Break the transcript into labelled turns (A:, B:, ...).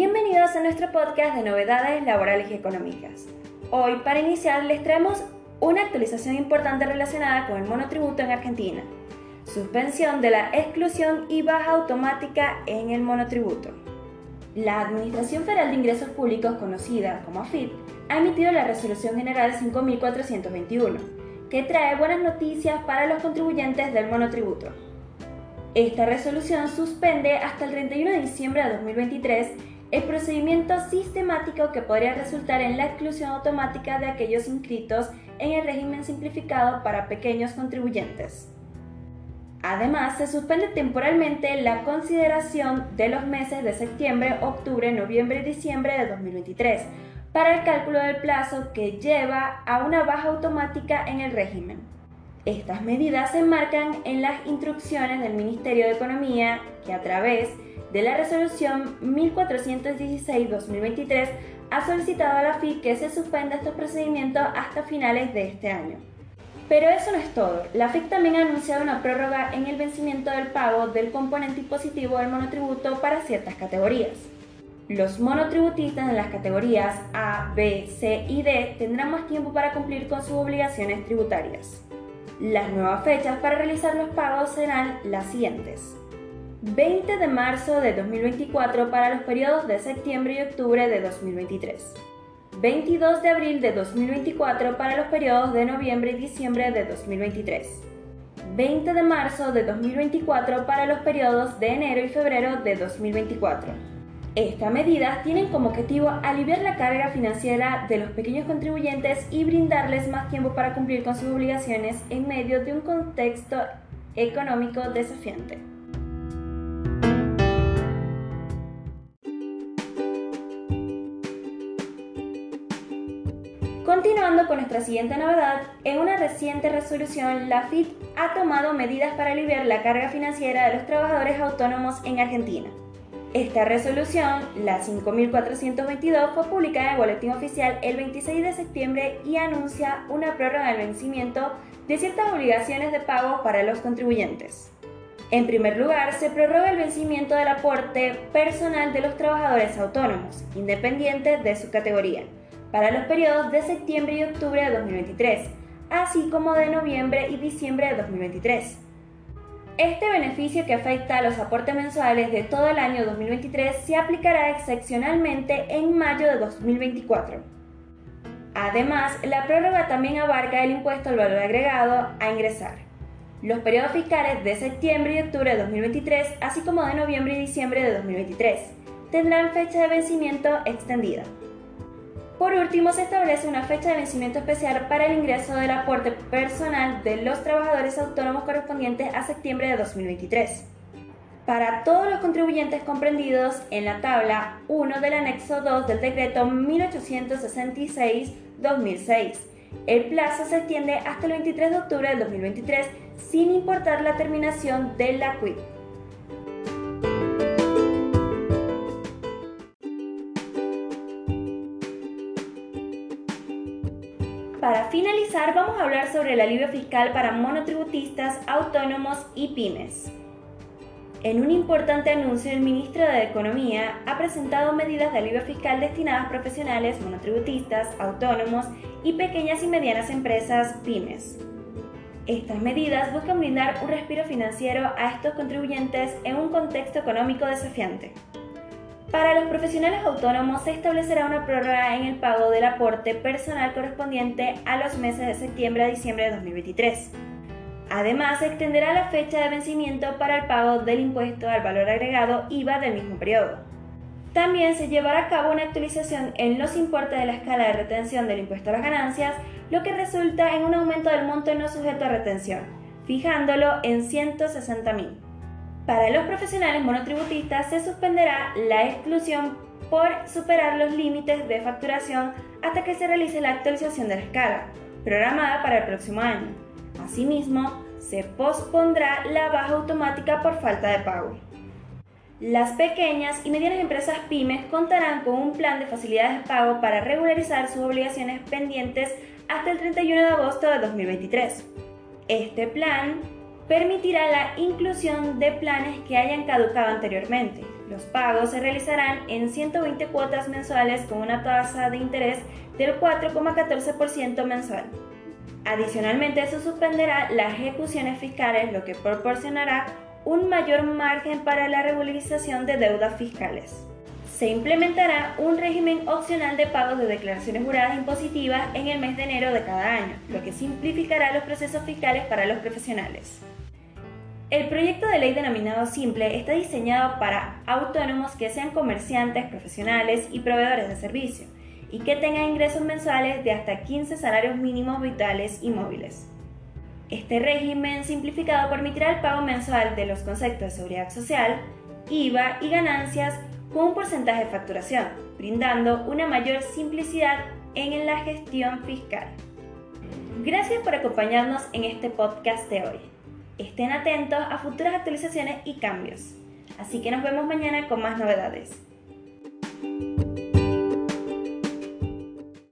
A: Bienvenidos a nuestro podcast de novedades laborales y económicas. Hoy, para iniciar, les traemos una actualización importante relacionada con el monotributo en Argentina. Suspensión de la exclusión y baja automática en el monotributo. La Administración Federal de Ingresos Públicos, conocida como AFIP, ha emitido la Resolución General 5421, que trae buenas noticias para los contribuyentes del monotributo. Esta resolución suspende hasta el 31 de diciembre de 2023 el procedimiento sistemático que podría resultar en la exclusión automática de aquellos inscritos en el régimen simplificado para pequeños contribuyentes. Además, se suspende temporalmente la consideración de los meses de septiembre, octubre, noviembre y diciembre de 2023 para el cálculo del plazo que lleva a una baja automática en el régimen. Estas medidas se enmarcan en las instrucciones del Ministerio de Economía que a través de la resolución 1416-2023 ha solicitado a la FIC que se suspenda estos procedimientos hasta finales de este año. Pero eso no es todo. La FIC también ha anunciado una prórroga en el vencimiento del pago del componente impositivo del monotributo para ciertas categorías. Los monotributistas en las categorías A, B, C y D tendrán más tiempo para cumplir con sus obligaciones tributarias. Las nuevas fechas para realizar los pagos serán las siguientes. 20 de marzo de 2024 para los periodos de septiembre y octubre de 2023. 22 de abril de 2024 para los periodos de noviembre y diciembre de 2023. 20 de marzo de 2024 para los periodos de enero y febrero de 2024. Estas medidas tienen como objetivo aliviar la carga financiera de los pequeños contribuyentes y brindarles más tiempo para cumplir con sus obligaciones en medio de un contexto económico desafiante. Continuando con nuestra siguiente novedad, en una reciente resolución, la FIT ha tomado medidas para aliviar la carga financiera de los trabajadores autónomos en Argentina. Esta resolución, la 5422, fue publicada en el Boletín Oficial el 26 de septiembre y anuncia una prórroga del vencimiento de ciertas obligaciones de pago para los contribuyentes. En primer lugar, se prorroga el vencimiento del aporte personal de los trabajadores autónomos, independientes de su categoría para los periodos de septiembre y octubre de 2023, así como de noviembre y diciembre de 2023. Este beneficio que afecta a los aportes mensuales de todo el año 2023 se aplicará excepcionalmente en mayo de 2024. Además, la prórroga también abarca el impuesto al valor agregado a ingresar. Los periodos fiscales de septiembre y octubre de 2023, así como de noviembre y diciembre de 2023, tendrán fecha de vencimiento extendida. Por último, se establece una fecha de vencimiento especial para el ingreso del aporte personal de los trabajadores autónomos correspondientes a septiembre de 2023. Para todos los contribuyentes comprendidos en la tabla 1 del anexo 2 del decreto 1866-2006, el plazo se extiende hasta el 23 de octubre del 2023 sin importar la terminación de la QUIP. Para finalizar, vamos a hablar sobre el alivio fiscal para monotributistas, autónomos y pymes. En un importante anuncio, el ministro de Economía ha presentado medidas de alivio fiscal destinadas a profesionales, monotributistas, autónomos y pequeñas y medianas empresas pymes. Estas medidas buscan brindar un respiro financiero a estos contribuyentes en un contexto económico desafiante. Para los profesionales autónomos se establecerá una prórroga en el pago del aporte personal correspondiente a los meses de septiembre a diciembre de 2023. Además, se extenderá la fecha de vencimiento para el pago del impuesto al valor agregado IVA del mismo periodo. También se llevará a cabo una actualización en los importes de la escala de retención del impuesto a las ganancias, lo que resulta en un aumento del monto no sujeto a retención, fijándolo en 160.000. Para los profesionales monotributistas se suspenderá la exclusión por superar los límites de facturación hasta que se realice la actualización de la escala, programada para el próximo año. Asimismo, se pospondrá la baja automática por falta de pago. Las pequeñas y medianas empresas pymes contarán con un plan de facilidades de pago para regularizar sus obligaciones pendientes hasta el 31 de agosto de 2023. Este plan permitirá la inclusión de planes que hayan caducado anteriormente. Los pagos se realizarán en 120 cuotas mensuales con una tasa de interés del 4,14% mensual. Adicionalmente, se suspenderá las ejecuciones fiscales, lo que proporcionará un mayor margen para la regularización de deudas fiscales. Se implementará un régimen opcional de pagos de declaraciones juradas impositivas en el mes de enero de cada año, lo que simplificará los procesos fiscales para los profesionales. El proyecto de ley denominado Simple está diseñado para autónomos que sean comerciantes, profesionales y proveedores de servicio y que tengan ingresos mensuales de hasta 15 salarios mínimos vitales y móviles. Este régimen simplificado permitirá el pago mensual de los conceptos de seguridad social, IVA y ganancias con un porcentaje de facturación, brindando una mayor simplicidad en la gestión fiscal. Gracias por acompañarnos en este podcast de hoy. Estén atentos a futuras actualizaciones y cambios. Así que nos vemos mañana con más novedades.